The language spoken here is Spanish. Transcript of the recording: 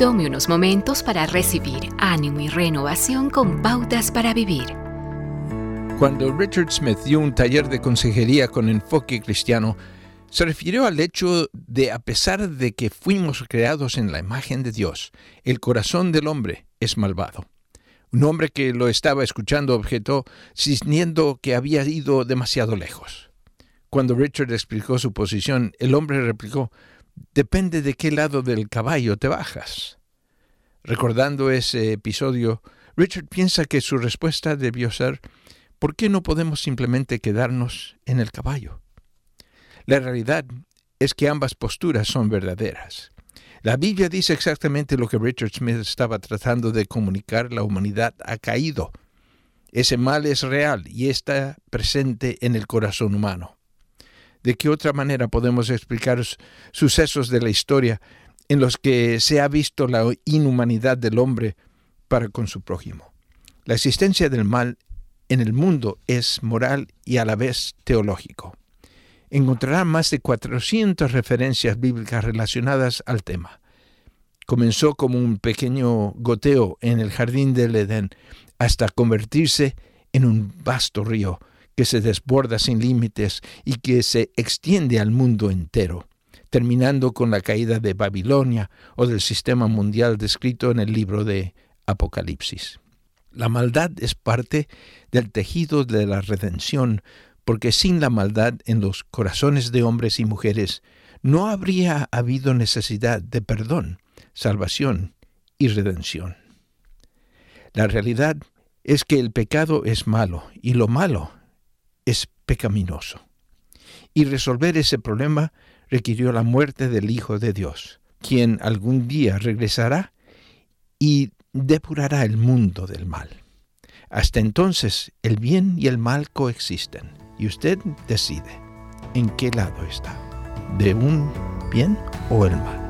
Tome unos momentos para recibir ánimo y renovación con pautas para vivir. Cuando Richard Smith dio un taller de consejería con enfoque cristiano, se refirió al hecho de, a pesar de que fuimos creados en la imagen de Dios, el corazón del hombre es malvado. Un hombre que lo estaba escuchando objetó, cisniendo que había ido demasiado lejos. Cuando Richard explicó su posición, el hombre replicó, depende de qué lado del caballo te bajas. Recordando ese episodio, Richard piensa que su respuesta debió ser, ¿por qué no podemos simplemente quedarnos en el caballo? La realidad es que ambas posturas son verdaderas. La Biblia dice exactamente lo que Richard Smith estaba tratando de comunicar. La humanidad ha caído. Ese mal es real y está presente en el corazón humano. ¿De qué otra manera podemos explicar sucesos de la historia en los que se ha visto la inhumanidad del hombre para con su prójimo? La existencia del mal en el mundo es moral y a la vez teológico encontrará más de 400 referencias bíblicas relacionadas al tema. Comenzó como un pequeño goteo en el jardín del Edén hasta convertirse en un vasto río que se desborda sin límites y que se extiende al mundo entero, terminando con la caída de Babilonia o del sistema mundial descrito en el libro de Apocalipsis. La maldad es parte del tejido de la redención porque sin la maldad en los corazones de hombres y mujeres no habría habido necesidad de perdón, salvación y redención. La realidad es que el pecado es malo y lo malo es pecaminoso. Y resolver ese problema requirió la muerte del Hijo de Dios, quien algún día regresará y depurará el mundo del mal. Hasta entonces el bien y el mal coexisten y usted decide en qué lado está, de un bien o el mal.